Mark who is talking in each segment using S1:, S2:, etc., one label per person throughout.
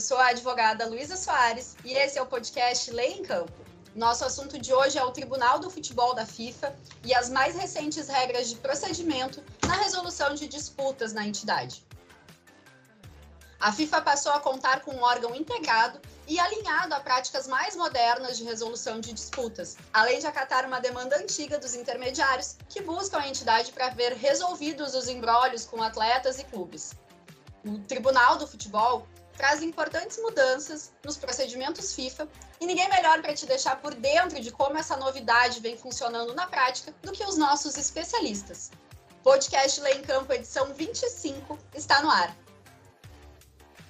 S1: Eu sou a advogada Luísa Soares e esse é o podcast Lei em Campo. Nosso assunto de hoje é o Tribunal do Futebol da FIFA e as mais recentes regras de procedimento na resolução de disputas na entidade. A FIFA passou a contar com um órgão integrado e alinhado a práticas mais modernas de resolução de disputas, além de acatar uma demanda antiga dos intermediários que buscam a entidade para ver resolvidos os embrólios com atletas e clubes. O Tribunal do Futebol traz importantes mudanças nos procedimentos FIFA e ninguém melhor para te deixar por dentro de como essa novidade vem funcionando na prática do que os nossos especialistas. Podcast Lei em Campo, edição 25, está no ar.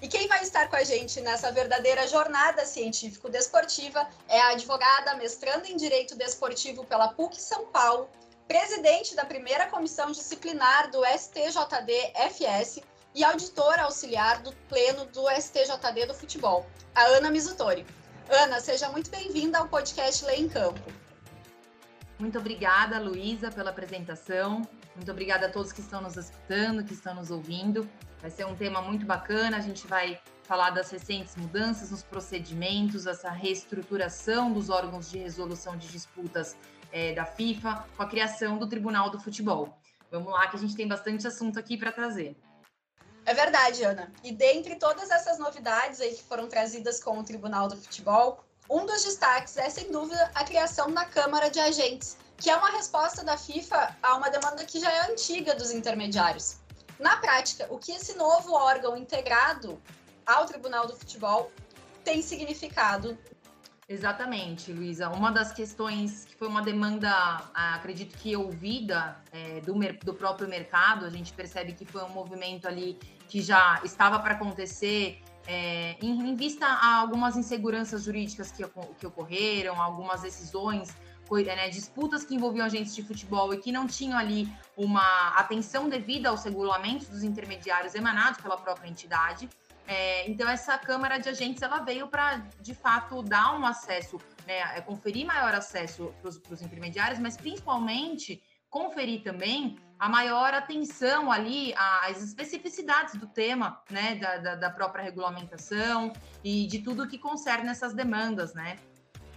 S1: E quem vai estar com a gente nessa verdadeira jornada científico-desportiva é a advogada mestranda em Direito Desportivo pela PUC São Paulo, presidente da primeira comissão disciplinar do STJD-FS e auditora auxiliar do Pleno do STJD do Futebol, a Ana Mizutori. Ana, seja muito bem-vinda ao podcast Lei em Campo.
S2: Muito obrigada, Luísa, pela apresentação. Muito obrigada a todos que estão nos escutando, que estão nos ouvindo. Vai ser um tema muito bacana. A gente vai falar das recentes mudanças nos procedimentos, essa reestruturação dos órgãos de resolução de disputas é, da FIFA, com a criação do Tribunal do Futebol. Vamos lá, que a gente tem bastante assunto aqui para trazer.
S1: É verdade, Ana. E dentre todas essas novidades aí que foram trazidas com o Tribunal do Futebol, um dos destaques é, sem dúvida, a criação da Câmara de Agentes, que é uma resposta da FIFA a uma demanda que já é antiga dos intermediários. Na prática, o que esse novo órgão integrado ao Tribunal do Futebol tem significado
S2: Exatamente, Luísa. Uma das questões que foi uma demanda, acredito que ouvida é, do, do próprio mercado, a gente percebe que foi um movimento ali que já estava para acontecer é, em, em, vista a algumas inseguranças jurídicas que, que ocorreram, algumas decisões, né, disputas que envolviam agentes de futebol e que não tinham ali uma atenção devida aos regulamentos dos intermediários emanados pela própria entidade. É, então, essa Câmara de Agentes ela veio para, de fato, dar um acesso, né, é, conferir maior acesso para os intermediários, mas principalmente conferir também a maior atenção ali às especificidades do tema, né, da, da, da própria regulamentação e de tudo que concerne essas demandas, né.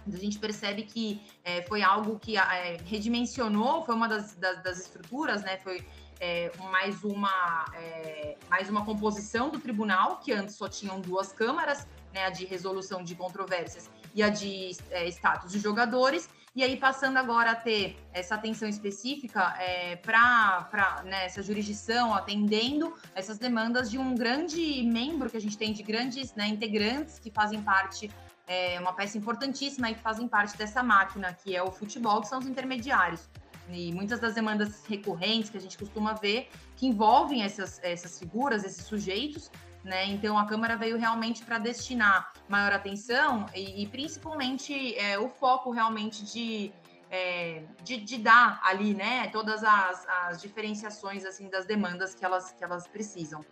S2: A gente percebe que é, foi algo que é, redimensionou, foi uma das, das, das estruturas, né, foi é, mais, uma, é, mais uma composição do tribunal, que antes só tinham duas câmaras, né, a de resolução de controvérsias e a de é, status de jogadores, e aí passando agora a ter essa atenção específica é, para né, jurisdição, atendendo essas demandas de um grande membro que a gente tem, de grandes né, integrantes que fazem parte, é, uma peça importantíssima e que fazem parte dessa máquina, que é o futebol, que são os intermediários. E muitas das demandas recorrentes que a gente costuma ver que envolvem essas, essas figuras, esses sujeitos, né? Então a Câmara veio realmente para destinar maior atenção e, e principalmente é, o foco realmente de, é, de, de, dar ali, né? Todas as, as diferenciações assim das demandas que elas, que elas precisam.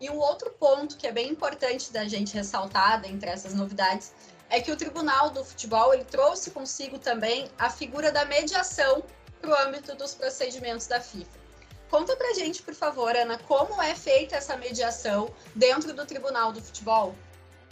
S1: E um outro ponto que é bem importante da gente ressaltar entre essas novidades é que o Tribunal do Futebol ele trouxe consigo também a figura da mediação para o âmbito dos procedimentos da FIFA. Conta para gente, por favor, Ana, como é feita essa mediação dentro do Tribunal do Futebol?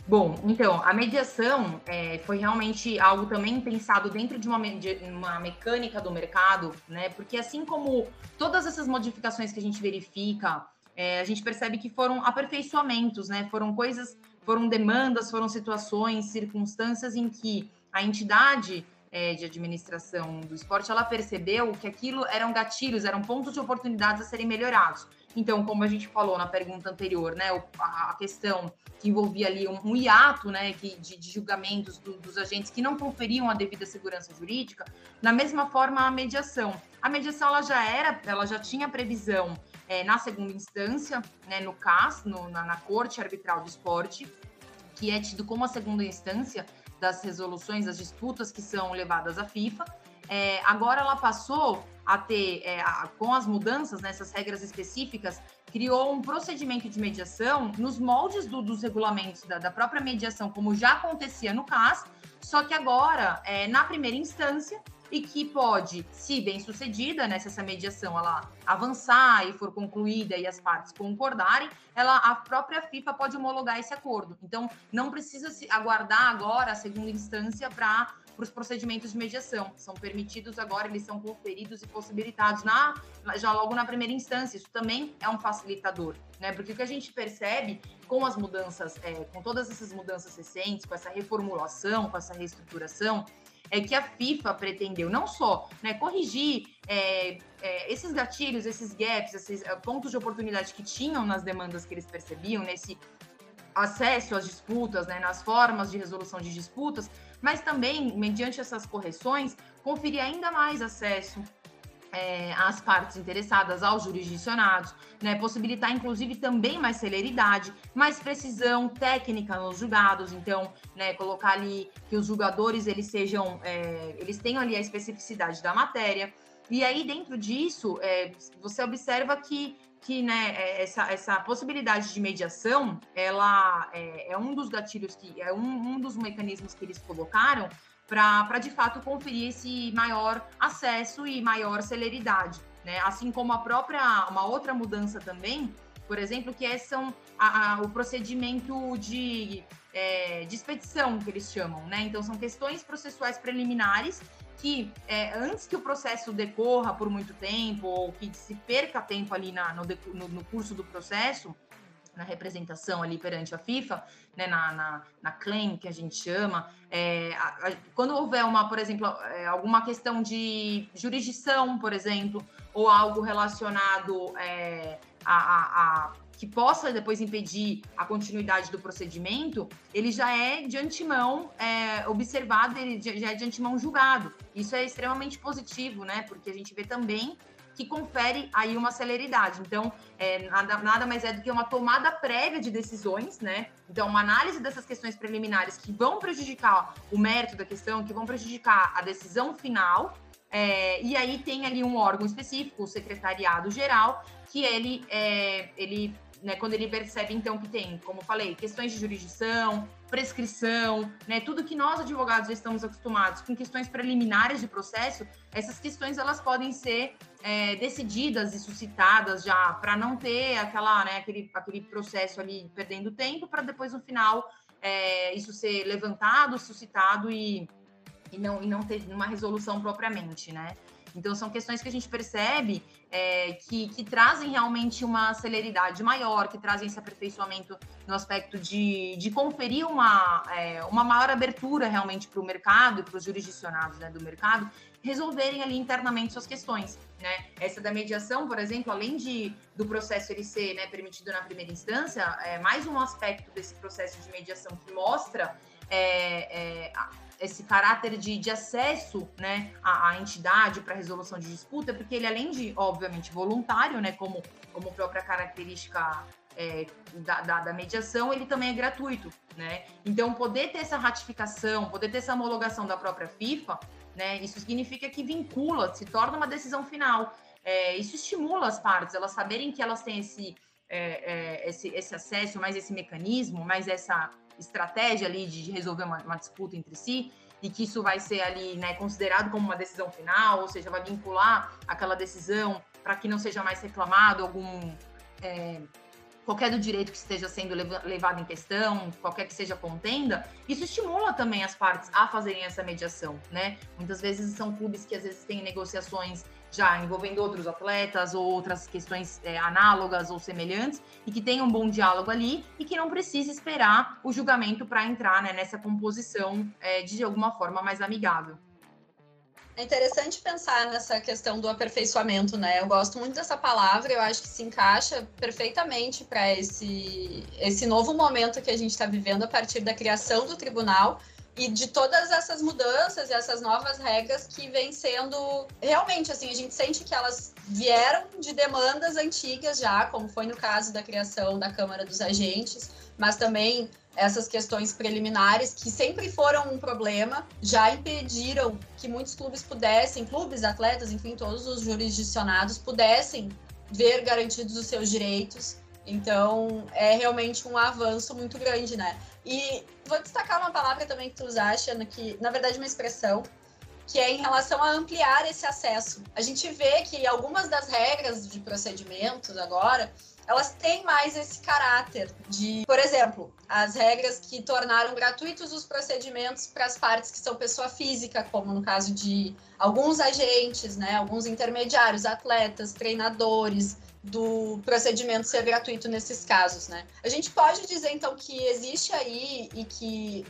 S2: Bom, então, a mediação é, foi realmente algo também pensado dentro de uma, de uma mecânica do mercado, né? Porque assim como todas essas modificações que a gente verifica, é, a gente percebe que foram aperfeiçoamentos, né? Foram coisas, foram demandas, foram situações, circunstâncias em que a entidade é, de administração do esporte, ela percebeu que aquilo eram gatilhos, eram pontos de oportunidades a serem melhorados. Então, como a gente falou na pergunta anterior, né, a questão que envolvia ali um, um hiato, né, que, de, de julgamentos do, dos agentes que não conferiam a devida segurança jurídica, na mesma forma a mediação. A mediação ela já era, ela já tinha previsão é, na segunda instância, né, no CAS, no, na, na Corte Arbitral do Esporte, que é tido como a segunda instância das resoluções, das disputas que são levadas à FIFA. É, agora ela passou a ter, é, a, com as mudanças nessas regras específicas, criou um procedimento de mediação nos moldes do, dos regulamentos da, da, própria mediação, como já acontecia no CAS, só que agora, é, na primeira instância, e que pode, se bem sucedida, né, se essa mediação ela avançar e for concluída e as partes concordarem, ela, a própria FIFA pode homologar esse acordo. Então, não precisa se aguardar agora a segunda instância para para os procedimentos de mediação. São permitidos agora, eles são conferidos e possibilitados na, já logo na primeira instância. Isso também é um facilitador, né? Porque o que a gente percebe com as mudanças, é, com todas essas mudanças recentes, com essa reformulação, com essa reestruturação, é que a FIFA pretendeu não só né, corrigir é, é, esses gatilhos, esses gaps, esses é, pontos de oportunidade que tinham nas demandas que eles percebiam, nesse acesso às disputas, né, nas formas de resolução de disputas, mas também, mediante essas correções, conferir ainda mais acesso é, partes interessadas, aos jurisdicionados, né, possibilitar inclusive também mais celeridade, mais precisão técnica nos julgados, então, né, colocar ali que os julgadores eles sejam, é, eles tenham ali a especificidade da matéria. E aí dentro disso, é, você observa que que né, é, essa, essa possibilidade de mediação, ela é, é um dos gatilhos que é um, um dos mecanismos que eles colocaram para de fato conferir esse maior acesso e maior celeridade, né? Assim como a própria uma outra mudança também, por exemplo, que é são a, a, o procedimento de, é, de expedição que eles chamam, né? Então são questões processuais preliminares que é, antes que o processo decorra por muito tempo ou que se perca tempo ali na, no, no, no curso do processo, na representação ali perante a FIFA, né, na, na, na claim que a gente chama, é, a, a, quando houver uma, por exemplo, é, alguma questão de jurisdição, por exemplo, ou algo relacionado é, a, a que possa depois impedir a continuidade do procedimento, ele já é de antemão é, observado, ele já é de antemão julgado. Isso é extremamente positivo, né? Porque a gente vê também que confere aí uma celeridade. Então, é, nada, nada mais é do que uma tomada prévia de decisões, né? Então, uma análise dessas questões preliminares que vão prejudicar o mérito da questão, que vão prejudicar a decisão final. É, e aí tem ali um órgão específico, o secretariado geral, que ele, é, ele né, quando ele percebe, então, que tem, como falei, questões de jurisdição, prescrição, né, tudo que nós, advogados, estamos acostumados com questões preliminares de processo, essas questões, elas podem ser é, decididas e suscitadas já, para não ter aquela, né, aquele, aquele processo ali perdendo tempo, para depois, no final, é, isso ser levantado, suscitado e, e, não, e não ter uma resolução propriamente, né? Então, são questões que a gente percebe é, que, que, trazem realmente uma celeridade maior, que trazem esse aperfeiçoamento no aspecto de, de conferir uma, é, uma maior abertura realmente para o mercado e para os jurisdicionados né, do mercado resolverem ali internamente suas questões. Né? Essa da mediação, por exemplo, além de do processo ele ser né, permitido na primeira instância, é mais um aspecto desse processo de mediação que mostra é, é, esse caráter de, de acesso né, à, à entidade para resolução de disputa, porque ele, além de, obviamente, voluntário, né, como, como própria característica é, da, da, da, mediação, ele também é gratuito. Né? Então, poder ter essa ratificação, poder ter essa homologação da própria FIFA, né, isso significa que vincula, se torna uma decisão final. É, isso estimula as partes, elas saberem que elas têm esse, é, é esse, esse acesso, mais esse mecanismo, mais essa estratégia ali de resolver uma, uma, disputa entre si e que isso vai ser ali né, considerado como uma decisão final, ou seja, vai vincular aquela decisão para que não seja mais reclamado algum é, qualquer do direito que esteja sendo levado em questão, qualquer que seja contenda, isso estimula também as partes a fazerem essa mediação, né? Muitas vezes são clubes que às vezes têm negociações já envolvendo outros atletas ou outras questões é, análogas ou semelhantes e que tenham um bom diálogo ali e que não precise esperar o julgamento para entrar né, nessa composição é, de alguma forma mais amigável.
S1: É interessante pensar nessa questão do aperfeiçoamento, né? Eu gosto muito dessa palavra, eu acho que se encaixa perfeitamente para esse, esse novo momento que a gente está vivendo a partir da criação do tribunal e de todas essas mudanças e essas novas regras que vêm sendo realmente assim a gente sente que elas vieram de demandas antigas já como foi no caso da criação da Câmara dos Agentes mas também essas questões preliminares que sempre foram um problema já impediram que muitos clubes pudessem clubes atletas enfim todos os jurisdicionados pudessem ver garantidos os seus direitos então, é realmente um avanço muito grande, né? E vou destacar uma palavra também que tu usaste, que na verdade é uma expressão que é em relação a ampliar esse acesso. A gente vê que algumas das regras de procedimentos agora elas têm mais esse caráter de, por exemplo, as regras que tornaram gratuitos os procedimentos para as partes que são pessoa física, como no caso de alguns agentes, né, alguns intermediários, atletas, treinadores, do procedimento ser gratuito nesses casos, né? A gente pode dizer então que existe aí e que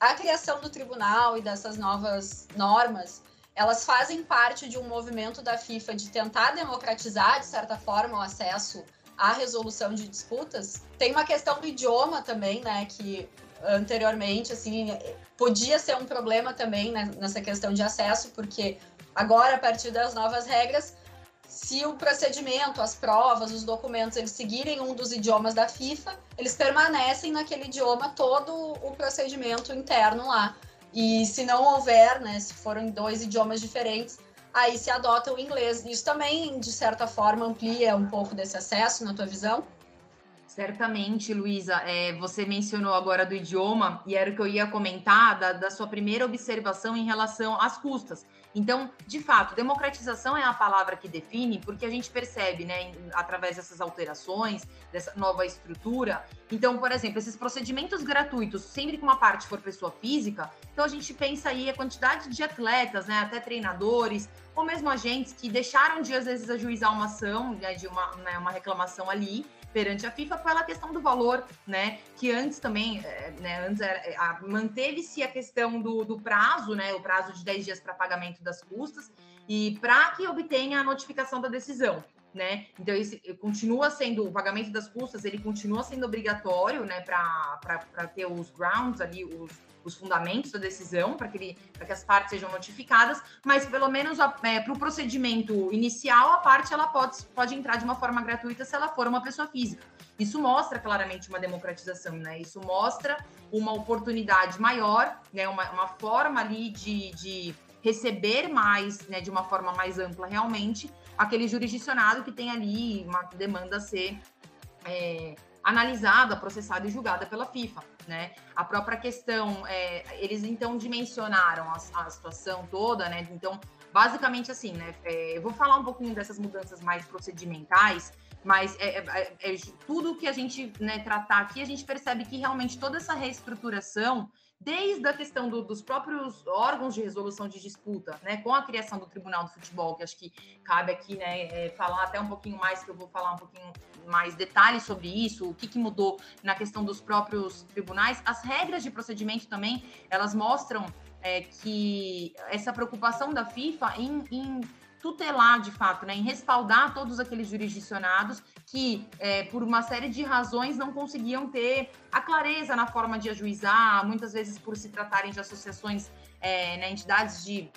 S1: a criação do tribunal e dessas novas normas elas fazem parte de um movimento da FIFA de tentar democratizar, de certa forma, o acesso a resolução de disputas. Tem uma questão do idioma também, né, que anteriormente, assim, podia ser um problema também né, nessa questão de acesso, porque agora, a partir das novas regras, se o procedimento, as provas, os documentos, eles seguirem um dos idiomas da FIFA, eles permanecem naquele idioma todo o procedimento interno lá. E se não houver, né, se forem dois idiomas diferentes, aí se adota o inglês. Isso também, de certa forma, amplia um pouco desse acesso, na tua visão?
S2: Certamente, Luísa. É, você mencionou agora do idioma, e era o que eu ia comentar da, da sua primeira observação em relação às custas. Então, de fato, democratização é a palavra que define, porque a gente percebe, né, através dessas alterações, dessa nova estrutura. Então, por exemplo, esses procedimentos gratuitos, sempre que uma parte for pessoa física, então a gente pensa aí a quantidade de atletas, né, até treinadores, ou mesmo agentes que deixaram de, às vezes, ajuizar uma ação, né, de uma, né, uma reclamação ali, perante a FIFA pela questão do valor, né? Que antes também, é, né, antes manteve-se a questão do, do, prazo, né? O prazo de 10 dias para pagamento das custas, e para que obtenha a notificação da decisão. Né? Então, esse continua sendo o pagamento das custas, ele continua sendo obrigatório, né, para ter os grounds ali, os, os fundamentos da decisão, para que, que as partes sejam notificadas, mas pelo menos é, para o procedimento inicial, a parte ela pode, pode entrar de uma forma gratuita se ela for uma pessoa física. Isso mostra claramente uma democratização, né? Isso mostra uma oportunidade maior, né? Uma, uma forma ali de, de receber mais, né? De uma forma mais ampla, realmente, aquele jurisdicionado que tem ali uma demanda a ser é, analisada, processada e julgada pela FIFA, né? A própria questão, é, eles então dimensionaram a, a, situação toda, né? Então, basicamente assim, né? É, eu vou falar um pouquinho dessas mudanças mais procedimentais, mas é, é, é, é tudo que a gente né, tratar aqui, a gente percebe que realmente toda essa reestruturação desde a questão do, dos próprios órgãos de resolução de disputa, né, com a criação do Tribunal do Futebol, que acho que cabe aqui, né, é, falar até um pouquinho mais, que eu vou falar um pouquinho mais detalhes sobre isso, o que, que mudou na questão dos próprios tribunais. As regras de procedimento também, elas mostram é, que essa preocupação da FIFA em, em tutelar de fato, né, em respaldar todos aqueles jurisdicionados que, é, por uma série de razões, não conseguiam ter a clareza na forma de ajuizar, muitas vezes por se tratarem de associações, é, né, entidades de,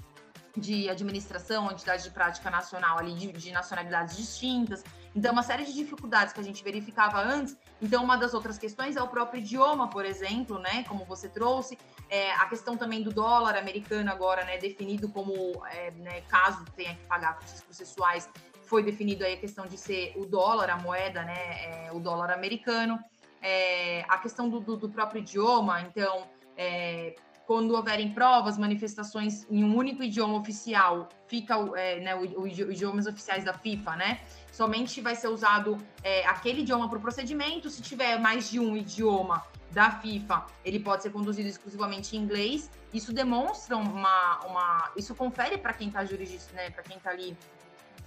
S2: de administração, entidades de prática nacional ali de, de nacionalidades distintas. Então, uma série de dificuldades que a gente verificava antes. Então, uma das outras questões é o próprio idioma, por exemplo, né? Como você trouxe. É, a questão também do dólar americano agora, né? Definido como, é, né, caso tenha que pagar custos processuais, foi definido aí a questão de ser o dólar, a moeda, né? É, o dólar americano. É, a questão do, do, do, próprio idioma, então, é, quando houverem provas, manifestações em um único idioma oficial, fica é, né, o, o, idiomas oficiais da FIFA, né? Somente vai ser usado aquele idioma para o procedimento. Se tiver mais de um idioma da FIFA, ele pode ser conduzido exclusivamente em inglês. Isso demonstra uma. uma isso confere para quem está né, para quem está ali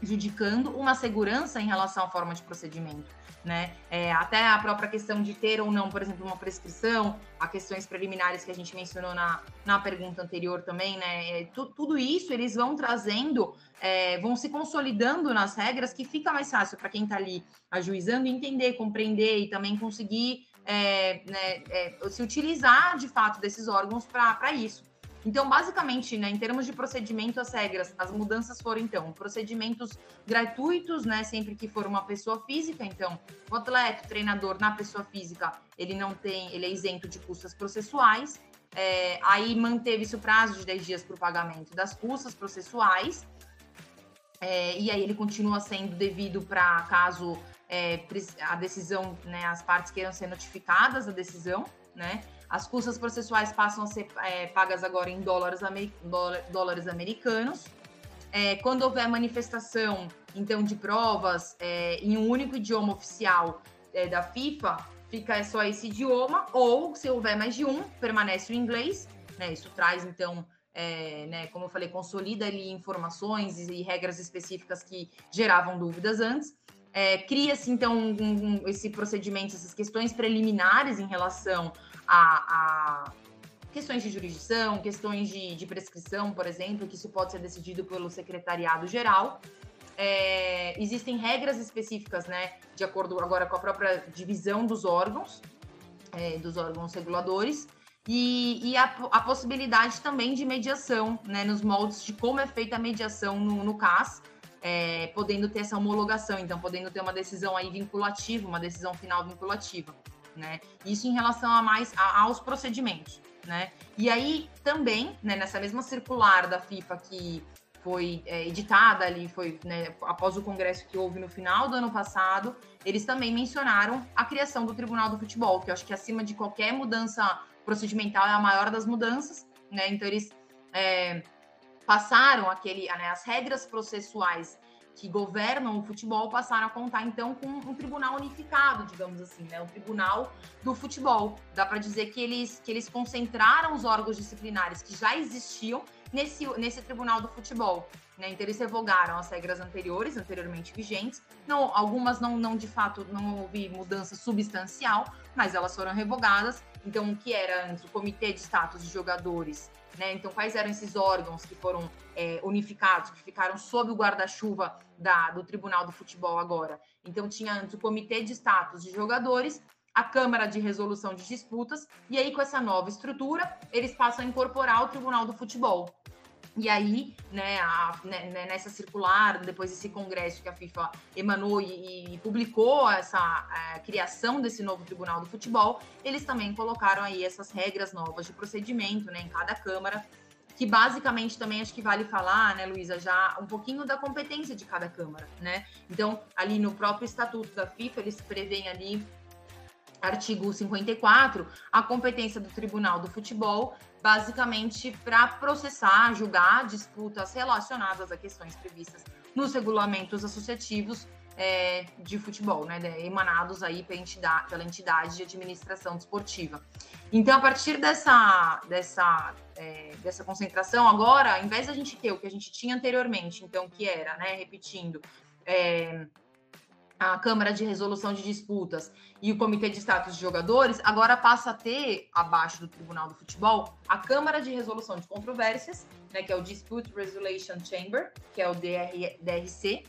S2: judicando uma segurança em relação à forma de procedimento né? É, até a própria questão de ter ou não, por exemplo, uma prescrição, a questões preliminares que a gente mencionou na, na pergunta anterior também, né? É, tu, tudo isso eles vão trazendo, é, vão se consolidando nas regras que fica mais fácil para quem está ali ajuizando entender, compreender e também conseguir é, né, é, se utilizar de fato desses órgãos para isso. Então, basicamente, né, em termos de procedimento, as regras, as mudanças foram, então, procedimentos gratuitos, né, sempre que for uma pessoa física. Então, o atleta, o treinador na pessoa física, ele não tem, ele é isento de custas processuais. É, aí manteve-se o prazo de 10 dias para o pagamento das custas processuais. É, e aí ele continua sendo devido para caso é, a decisão, né, as partes queiram ser notificadas da decisão, né? as custas processuais passam a ser é, pagas agora em dólares, dólares americanos. É, quando houver manifestação, então, de provas é, em um único idioma oficial é, da FIFA, fica só esse idioma, ou se houver mais de um, permanece o inglês. Né? Isso traz, então, é, né, como eu falei, consolida ali informações e, e regras específicas que geravam dúvidas antes. É, Cria-se, então, um, um, esse procedimento, essas questões preliminares em relação a, a questões de jurisdição, questões de, de, prescrição, por exemplo, que isso pode ser decidido pelo secretariado geral. É, existem regras específicas, né, de acordo agora com a própria divisão dos órgãos, é, dos órgãos reguladores, e, e a, a, possibilidade também de mediação, né, nos moldes de como é feita a mediação no, no CAS, é, podendo ter essa homologação, então podendo ter uma decisão aí vinculativa, uma decisão final vinculativa, né? Isso em relação a mais a, aos procedimentos, né? E aí também, né, nessa mesma circular da FIFA que foi é, editada ali, foi né, após o congresso que houve no final do ano passado, eles também mencionaram a criação do Tribunal do Futebol, que eu acho que acima de qualquer mudança procedimental é a maior das mudanças, né? Então eles é, passaram aquele, né, as regras processuais que governam o futebol passaram a contar então com um tribunal unificado, digamos assim, né? O tribunal do futebol. Dá para dizer que eles que eles concentraram os órgãos disciplinares que já existiam nesse nesse tribunal do futebol. Né? Então eles revogaram as regras anteriores, anteriormente vigentes. Não, algumas não, não de fato não houve mudança substancial, mas elas foram revogadas. Então o que era antes o comitê de status de jogadores né? Então, quais eram esses órgãos que foram é, unificados, que ficaram sob o guarda-chuva do Tribunal do Futebol agora? Então, tinha antes o Comitê de Status de Jogadores, a Câmara de Resolução de Disputas, e aí, com essa nova estrutura, eles passam a incorporar o Tribunal do Futebol. E aí, né, a, né, né, nessa circular, depois desse congresso que a FIFA emanou e, e publicou essa a, criação desse novo Tribunal do Futebol, eles também colocaram aí essas regras novas de procedimento, né, em cada Câmara, que basicamente também acho que vale falar, né, Luísa, já um pouquinho da competência de cada Câmara, né? Então, ali no próprio estatuto da FIFA, eles prevêem ali artigo 54, a competência do Tribunal do Futebol, basicamente para processar, julgar disputas relacionadas a questões previstas nos regulamentos associativos é, de futebol, né, emanados aí pela entidade, pela entidade de administração desportiva. Então, a partir dessa, dessa, é, dessa concentração, agora, em vez da gente ter o que a gente tinha anteriormente, então, que era, né, repetindo, é, a Câmara de Resolução de Disputas e o Comitê de Status de Jogadores, agora passa a ter, abaixo do Tribunal do Futebol, a Câmara de Resolução de Controvérsias, né, que é o Dispute Resolution Chamber, que é o DR, DRC,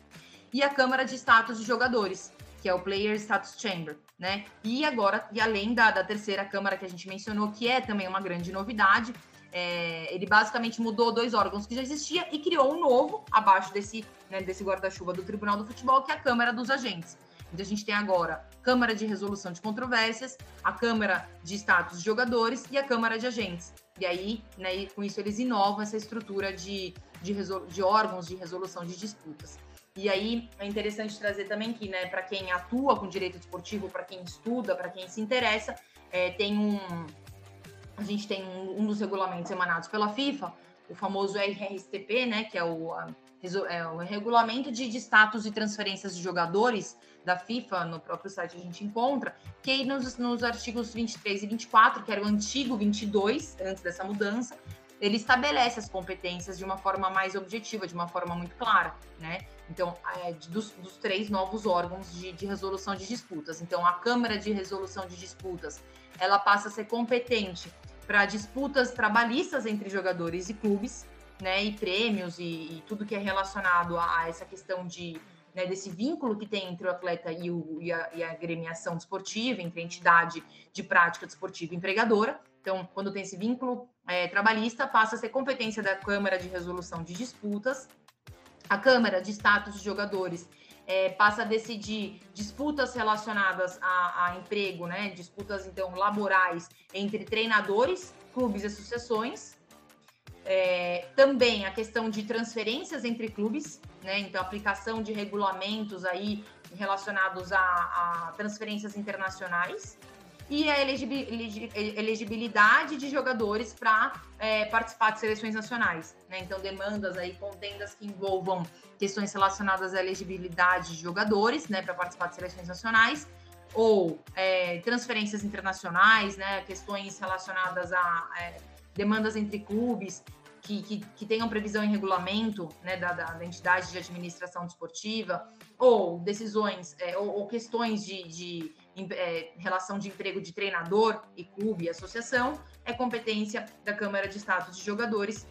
S2: e a Câmara de Status de Jogadores, que é o Player Status Chamber, né? E agora, e além da, da terceira Câmara que a gente mencionou, que é também uma grande novidade, é, ele basicamente mudou dois órgãos que já existia e criou um novo abaixo desse, né, desse guarda-chuva do Tribunal do Futebol, que é a Câmara dos Agentes. Então a gente tem agora Câmara de Resolução de Controvérsias, a Câmara de Status de Jogadores e a Câmara de Agentes. E aí, né, com isso, eles inovam essa estrutura de, de, de órgãos de resolução de disputas. E aí é interessante trazer também que, né, para quem atua com direito desportivo, para quem estuda, para quem se interessa, é, tem um, a gente tem um, um, dos regulamentos emanados pela FIFA, o famoso RSTP, né, que é o, a, é o regulamento de, de status e transferências de jogadores da FIFA, no próprio site a gente encontra, que nos, nos artigos 23 e 24, que era o antigo 22, antes dessa mudança, ele estabelece as competências de uma forma mais objetiva, de uma forma muito clara, né? Então, é, dos, dos, três novos órgãos de, de resolução de disputas. Então, a Câmara de Resolução de Disputas, ela passa a ser competente para disputas trabalhistas entre jogadores e clubes, né, e prêmios e, e tudo que é relacionado a, a essa questão de né, desse vínculo que tem entre o atleta e, o, e, a, e a agremiação desportiva, entre a entidade de prática desportiva empregadora. Então, quando tem esse vínculo é, trabalhista, passa a ser competência da Câmara de Resolução de Disputas. A Câmara de Status de Jogadores é, passa a decidir disputas relacionadas a, a, emprego, né? Disputas, então, laborais entre treinadores, clubes e associações. É, também a questão de transferências entre clubes, né? Então, aplicação de regulamentos aí relacionados a, a transferências internacionais. E a elegibilidade de jogadores para é, participar de seleções nacionais. Né? Então, demandas aí, contendas que envolvam questões relacionadas à elegibilidade de jogadores né, para participar de seleções nacionais, ou é, transferências internacionais, né, questões relacionadas a é, demandas entre clubes que, que, que, tenham previsão em regulamento né, da, da, da entidade de administração desportiva, ou decisões, é, ou, ou, questões de, de é, relação de emprego de treinador e clube e associação, é competência da Câmara de Status de Jogadores.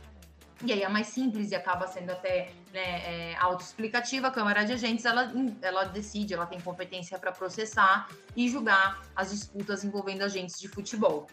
S2: E aí a mais simples e acaba sendo até né, é, autoexplicativa, a Câmara de Agentes, ela, ela decide, ela tem competência para processar e julgar as disputas envolvendo agentes de futebol.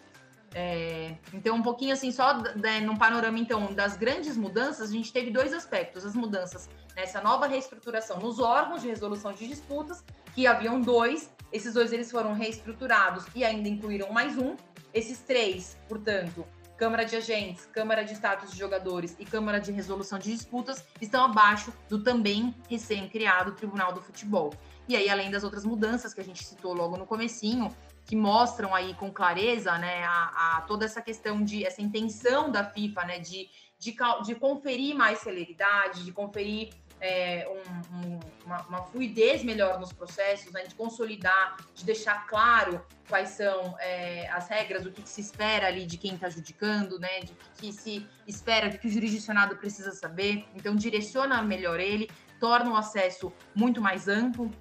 S2: É, então, um pouquinho assim, só né, num panorama então das grandes mudanças, a gente teve dois aspectos: as mudanças nessa nova reestruturação nos órgãos de resolução de disputas, que haviam dois, esses dois eles foram reestruturados e ainda incluíram mais um. Esses três, portanto, Câmara de Agentes, Câmara de Status de Jogadores e Câmara de Resolução de Disputas, estão abaixo do também recém-criado Tribunal do Futebol. E aí, além das outras mudanças que a gente citou logo no comecinho, que mostram aí com clareza, né, a, a, toda essa questão de essa intenção da FIFA, né, de, de, de conferir mais celeridade, de conferir é, um, um, uma, uma, fluidez melhor nos processos, né, de consolidar, de deixar claro quais são é, as regras, o que, que, se espera ali de quem está adjudicando, né, de que, que se espera, o que o jurisdicionado precisa saber. Então, direciona melhor ele, torna o acesso muito mais amplo.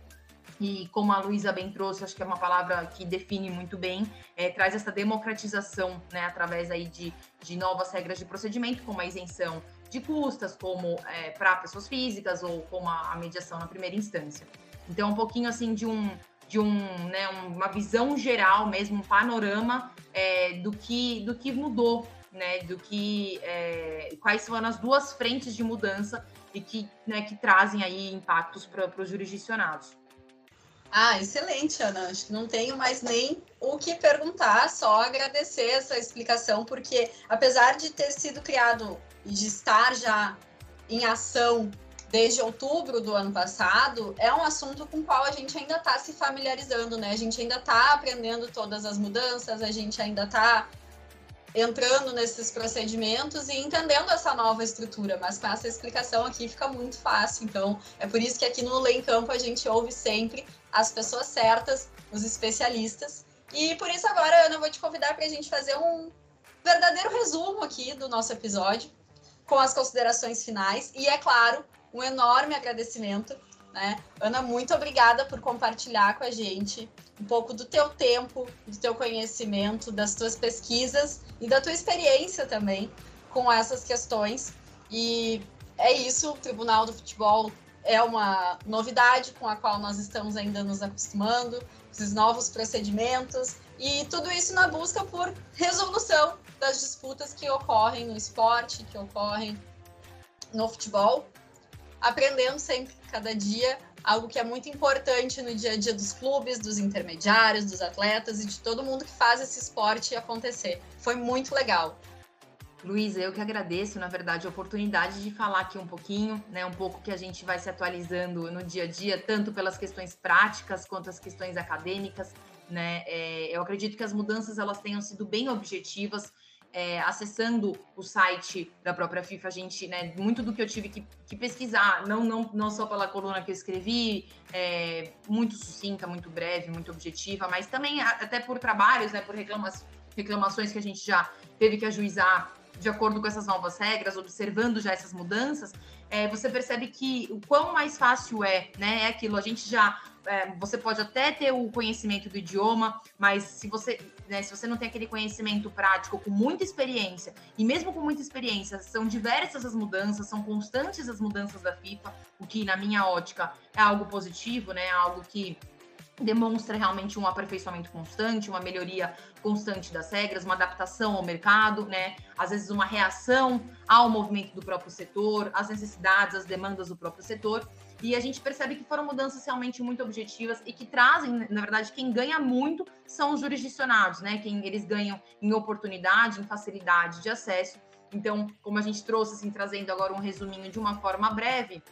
S2: E como a Luísa bem trouxe, acho que é uma palavra que define muito bem, é, traz essa democratização, né, através aí de, de novas regras de procedimento, como a isenção de custas, como é, para pessoas físicas ou como a, a, mediação na primeira instância. Então, um pouquinho assim de um de um, né, uma visão geral mesmo, um panorama é, do que do que mudou, né, do que é, quais foram as duas frentes de mudança e que, né, que trazem aí impactos para os jurisdicionados.
S1: Ah, excelente, Ana. Acho que não tenho mais nem o que perguntar, só agradecer essa explicação, porque apesar de ter sido criado e de estar já em ação desde outubro do ano passado, é um assunto com o qual a gente ainda está se familiarizando, né? A gente ainda está aprendendo todas as mudanças, a gente ainda está entrando nesses procedimentos e entendendo essa nova estrutura, mas com essa explicação aqui fica muito fácil. Então, é por isso que aqui no Lei Campo a gente ouve sempre as pessoas certas, os especialistas. E por isso agora, Ana, eu vou te convidar para a gente fazer um verdadeiro resumo aqui do nosso episódio, com as considerações finais e, é claro, um enorme agradecimento. Né? Ana, muito obrigada por compartilhar com a gente um pouco do teu tempo, do teu conhecimento, das tuas pesquisas e da tua experiência também com essas questões. E é isso, o Tribunal do Futebol é uma novidade com a qual nós estamos ainda nos acostumando, esses novos procedimentos e tudo isso na busca por resolução das disputas que ocorrem no esporte, que ocorrem no futebol, aprendendo sempre, cada dia, algo que é muito importante no dia a dia dos clubes, dos intermediários, dos atletas e de todo mundo que faz esse esporte acontecer. Foi muito legal.
S2: Luísa, eu que agradeço, na verdade, a oportunidade de falar aqui um pouquinho, né, um pouco que a gente vai se atualizando no dia a dia, tanto pelas questões práticas quanto as questões acadêmicas, né, é, eu acredito que as mudanças elas tenham sido bem objetivas, é, acessando o site da própria FIFA, a gente, né, muito do que eu tive que, que pesquisar, não, não, não só pela coluna que eu escrevi, é, muito sucinta, muito breve, muito objetiva, mas também até por trabalhos, né, por reclamações, reclamações que a gente já teve que ajuizar de acordo com essas novas regras, observando já essas mudanças, é, você percebe que o quão mais fácil é, né? É aquilo, a gente já. É, você pode até ter o conhecimento do idioma, mas se você, né, se você não tem aquele conhecimento prático com muita experiência, e mesmo com muita experiência, são diversas as mudanças, são constantes as mudanças da FIFA, o que, na minha ótica, é algo positivo, né? Algo que demonstra realmente um aperfeiçoamento constante, uma melhoria constante das regras, uma adaptação ao mercado, né? Às vezes uma reação ao movimento do próprio setor, às necessidades, às demandas do próprio setor. E a gente percebe que foram mudanças realmente muito objetivas e que trazem, na verdade, quem ganha muito são os jurisdicionados, né? Quem eles ganham em oportunidade, em facilidade de acesso. Então, como a gente trouxe, assim, trazendo agora um resuminho de uma forma breve,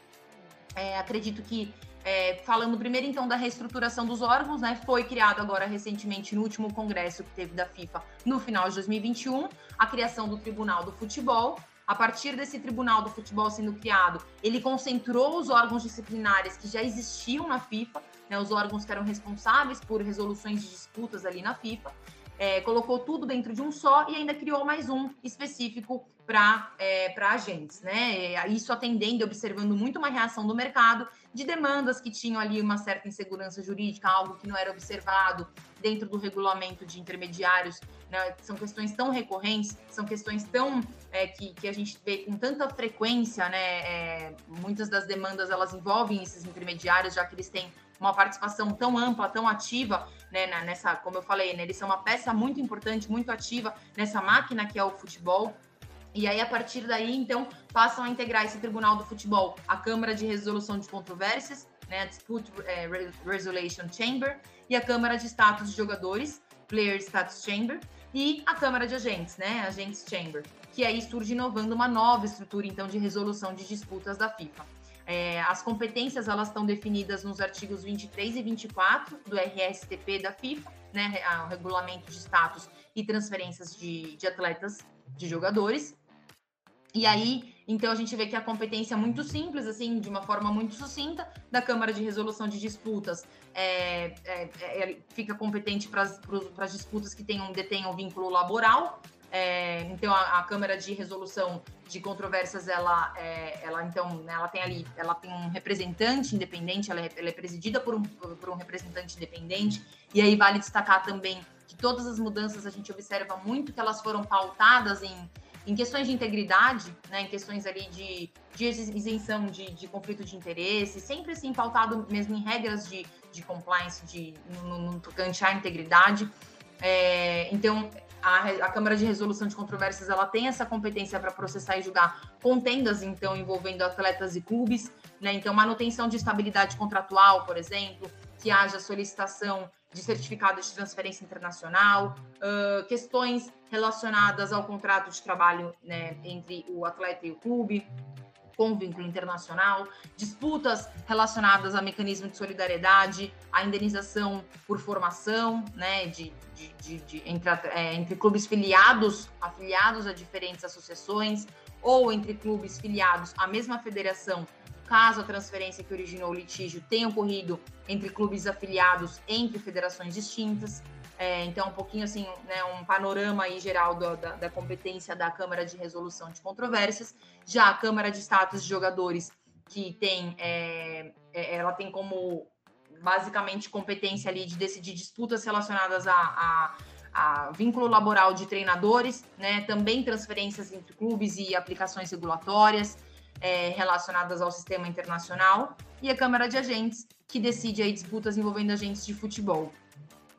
S2: é, acredito que É, falando primeiro então da reestruturação dos órgãos, né? Foi criado agora recentemente no último congresso que teve da FIFA no final de 2021, a criação do Tribunal do Futebol. A partir desse Tribunal do Futebol sendo criado, ele concentrou os órgãos disciplinares que já existiam na FIFA, né, os órgãos que eram responsáveis por resoluções de disputas ali na FIFA, é, colocou tudo dentro de um só e ainda criou mais um específico para é, agentes, né? Isso atendendo e observando muito uma reação do mercado de demandas que tinham ali uma certa insegurança jurídica, algo que não era observado dentro do regulamento de intermediários. Né? São questões tão recorrentes, são questões tão é, que, que a gente vê com tanta frequência, né? É, muitas das demandas elas envolvem esses intermediários, já que eles têm uma participação tão ampla, tão ativa, né, nessa, como eu falei, né, eles são uma peça muito importante, muito ativa nessa máquina que é o futebol. E aí, a partir daí, então, passam a integrar esse Tribunal do Futebol, a Câmara de Resolução de Controvérsias, né, Dispute é, Resolution Chamber, e a Câmara de Status de Jogadores, Player Status Chamber, e a Câmara de Agentes, né, Agents Chamber, que aí surge inovando uma nova estrutura, então, de resolução de disputas da FIFA. É, as competências elas estão definidas nos artigos 23 e 24 do RSTP da FIFA, né, o regulamento de status e transferências de, de atletas, de jogadores. E aí, então a gente vê que a competência é muito simples, assim, de uma forma muito sucinta, da Câmara de Resolução de Disputas é, é, é, fica competente para as disputas que tenham, detenham vínculo laboral, é, então a, a, Câmara de Resolução de Controvérsias, ela, é, ela então, né, ela tem ali, ela tem um representante independente, ela é, ela presidida por um, por um representante independente. E aí vale destacar também que todas as mudanças a gente observa muito que elas foram pautadas em, em questões de integridade, né, em questões ali de, de isenção de, de conflito de interesse, sempre assim pautado mesmo em regras de, de compliance, de no, no tocante à integridade. É, então a, a, Câmara de Resolução de Controvérsias ela tem essa competência para processar e julgar contendas, então, envolvendo atletas e clubes, né? Então, manutenção de estabilidade contratual, por exemplo, que haja solicitação de certificado de transferência internacional, uh, questões relacionadas ao contrato de trabalho né, entre o atleta e o clube, com vínculo internacional, disputas relacionadas a mecanismo de solidariedade, a indenização por formação, né, de, de, de, de entre, é, entre clubes filiados, afiliados a diferentes associações, ou entre clubes filiados à mesma federação, caso a transferência que originou o litígio tenha ocorrido entre clubes afiliados entre federações distintas. É, então, um pouquinho assim, né, um panorama aí geral do, da, da, competência da Câmara de Resolução de Controvérsias. Já a Câmara de Status de Jogadores, que tem, é, é, ela tem como basicamente competência ali de decidir disputas relacionadas a, a, a vínculo laboral de treinadores, né, também transferências entre clubes e aplicações regulatórias é, relacionadas ao sistema internacional, e a Câmara de Agentes, que decide aí disputas envolvendo agentes de futebol.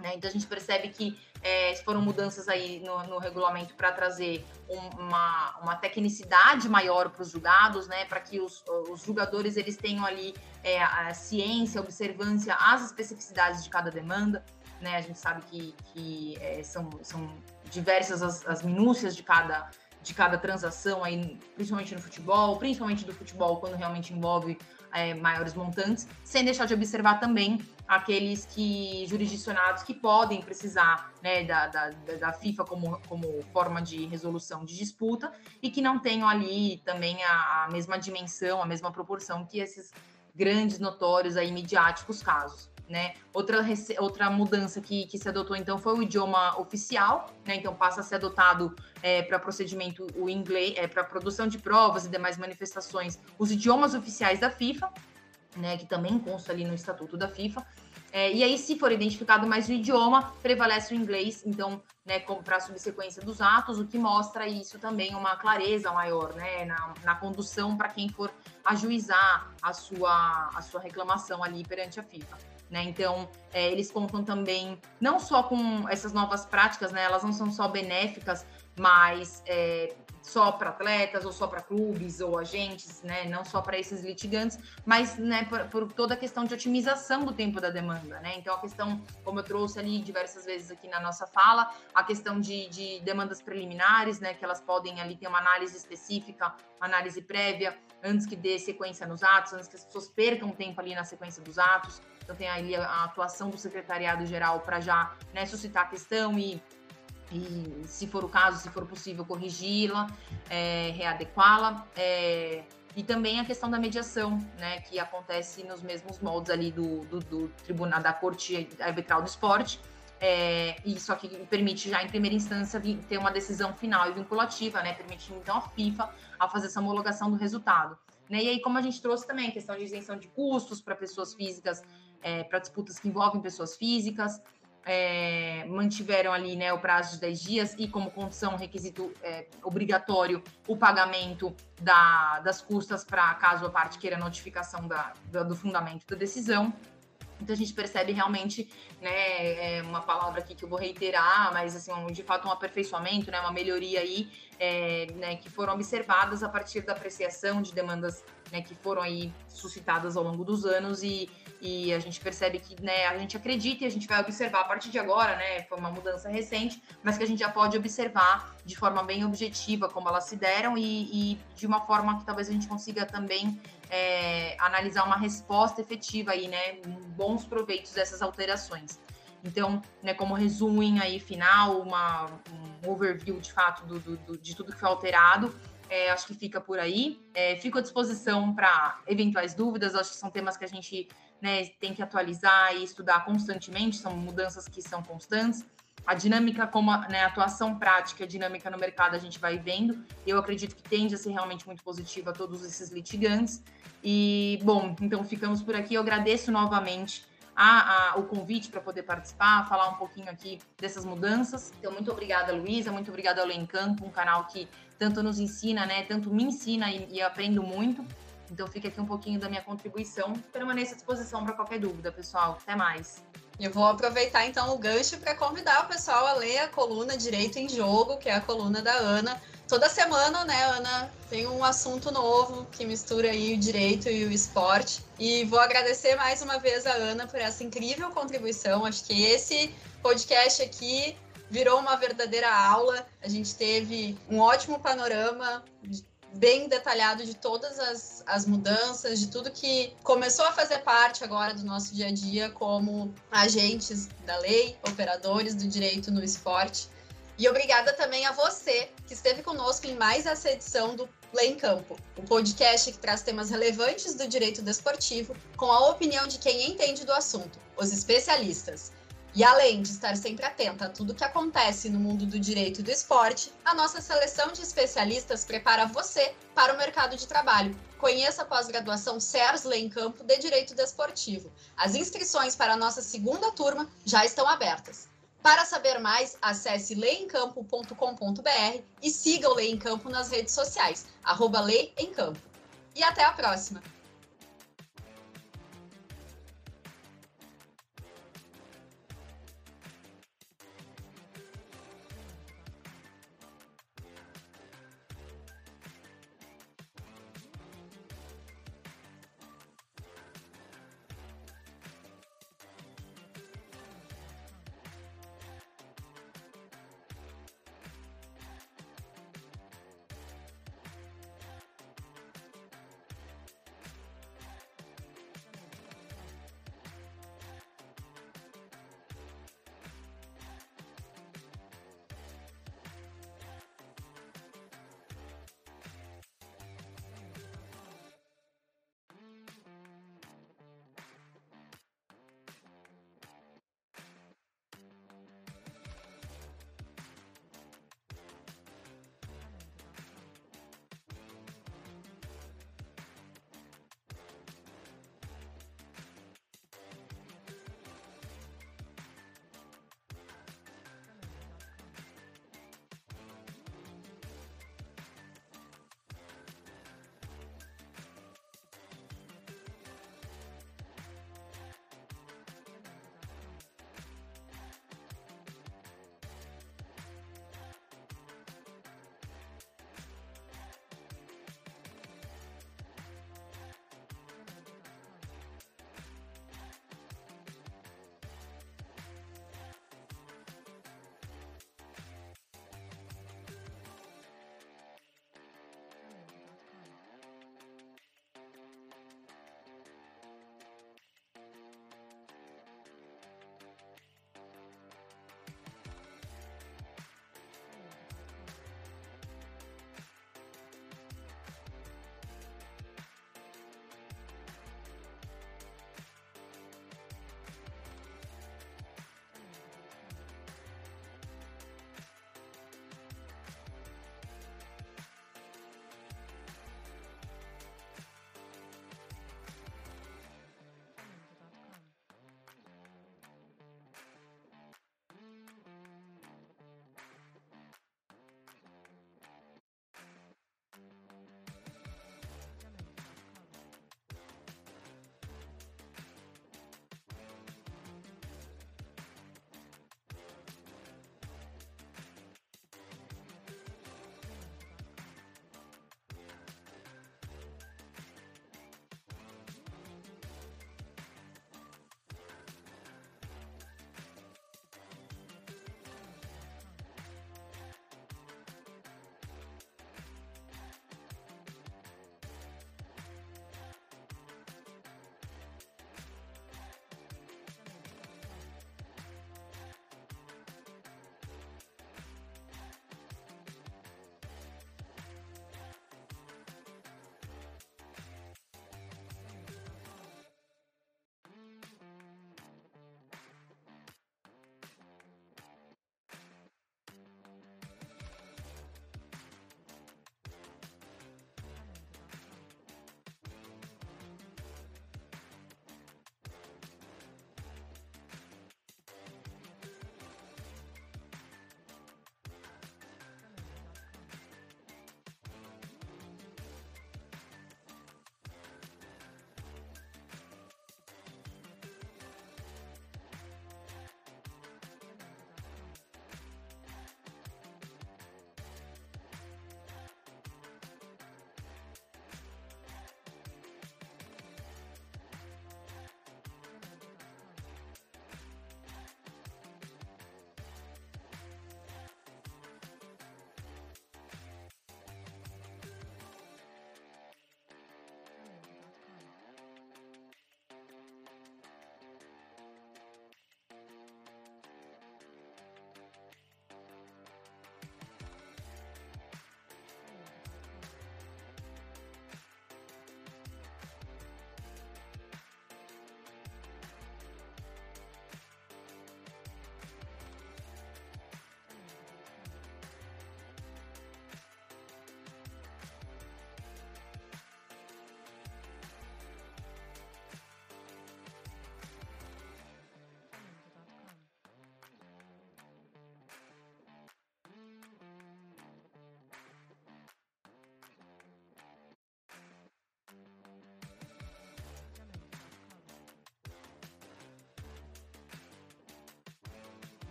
S2: Né? Então a gente percebe que é, foram mudanças aí no, no regulamento para trazer um, uma, uma tecnicidade maior para os julgados, né? Para que os, os jogadores eles tenham ali é, a ciência, a observância, as especificidades de cada demanda. Né? A gente sabe que, que é, são, são diversas as, as minúcias de cada, de cada transação aí, principalmente no futebol, principalmente do futebol quando realmente envolve é, maiores montantes, sem deixar de observar também aqueles que jurisdicionados que podem precisar né, da, da, da, FIFA como, como forma de resolução de disputa e que não tenham ali também a, a mesma dimensão, a mesma proporção que esses grandes, notórios, aí, midiáticos casos. Né? Outra, outra mudança que, que se adotou então foi o idioma oficial, né? Então passa a ser adotado é, para procedimento o inglês, é, para produção de provas e demais manifestações, os idiomas oficiais da FIFA, né, que também consta ali no estatuto da FIFA. É, e aí, se for identificado mais o idioma, prevalece o inglês, então, né, para a subsequência dos atos, o que mostra isso também uma clareza maior, né, na, na condução para quem for ajuizar a sua, a sua reclamação ali perante a FIFA. Né? Então, é, eles contam também não só com essas novas práticas, né? Elas não são só benéficas, mas é, só para atletas ou só para clubes ou agentes, né? Não só para esses litigantes, mas né, por, por, toda a questão de otimização do tempo da demanda, né? Então a questão, como eu trouxe ali diversas vezes aqui na nossa fala, a questão de, de demandas preliminares, né? Que elas podem ali ter uma análise específica, análise prévia, antes que dê sequência nos atos, antes que as pessoas percam tempo ali na sequência dos atos. Então tem ali a, a atuação do secretariado geral para já né, suscitar a questão e, e, se for o caso, se for possível, corrigi-la, é, readequá-la. É, e também a questão da mediação, né, que acontece nos mesmos moldes ali do, do, do Tribunal da Corte Arbitral do Esporte, é, e só que permite já em primeira instância ter uma decisão final e vinculativa, né, permitindo então a FIFA a fazer essa homologação do resultado. Né? E aí, como a gente trouxe também, questão de isenção de custos para pessoas físicas, é, para disputas que envolvem pessoas físicas, é, mantiveram ali né, o prazo de 10 dias e, como condição, requisito é, obrigatório, o pagamento da, das custas para caso a parte queira notificação da, do fundamento da decisão. Então a gente percebe realmente, né, é uma palavra aqui que eu vou reiterar, mas assim, de fato um aperfeiçoamento, né, uma melhoria aí, é, né, que foram observadas a partir da apreciação de demandas né, que foram aí suscitadas ao longo dos anos e, e a gente percebe que né, a gente acredita e a gente vai observar a partir de agora, né, foi uma mudança recente, mas que a gente já pode observar de forma bem objetiva como elas se deram e, e de uma forma que talvez a gente consiga também é, analisar uma resposta efetiva aí, né, bons proveitos dessas alterações. Então, né, como resumo aí final, uma, um overview de fato do, do, de tudo que foi alterado, é, acho que fica por aí. É, fico à disposição para eventuais dúvidas. Acho que são temas que a gente né, tem que atualizar e estudar constantemente. São mudanças que são constantes. A dinâmica, como a né, atuação prática, a dinâmica no mercado, a gente vai vendo. Eu acredito que tende a ser realmente muito positiva a todos esses litigantes. E, bom, então ficamos por aqui. Eu agradeço novamente a, a, o convite para poder participar, falar um pouquinho aqui dessas mudanças. Então, muito obrigada, Luísa, muito obrigada ao Lencampo, um canal que tanto nos ensina, né, tanto me ensina e, e aprendo muito. Então, fica aqui um pouquinho da minha contribuição. Permaneça à disposição para qualquer dúvida, pessoal. Até mais.
S1: Eu vou aproveitar então o gancho para convidar o pessoal a ler a coluna Direito em Jogo, que é a coluna da Ana. Toda semana, né, Ana, tem um assunto novo que mistura aí o direito e o esporte. E vou agradecer mais uma vez a Ana por essa incrível contribuição. Acho que esse podcast aqui virou uma verdadeira aula. A gente teve um ótimo panorama bem detalhado de todas as, as mudanças, de tudo que começou a fazer parte agora do nosso dia a dia como agentes da lei, operadores do direito no esporte. E obrigada também a você que esteve conosco em mais essa edição do Play em Campo, o podcast que traz temas relevantes do direito desportivo com a opinião de quem entende do assunto, os especialistas. E além de estar sempre atenta a tudo que acontece no mundo do direito e do esporte, a nossa seleção de especialistas prepara você para o mercado de trabalho. Conheça a pós-graduação CERS Lei em Campo de Direito Desportivo. As inscrições para a nossa segunda turma já estão abertas. Para saber mais, acesse leemcampo.com.br e siga o Lei em Campo nas redes sociais, arroba Lei em Campo. E até a próxima!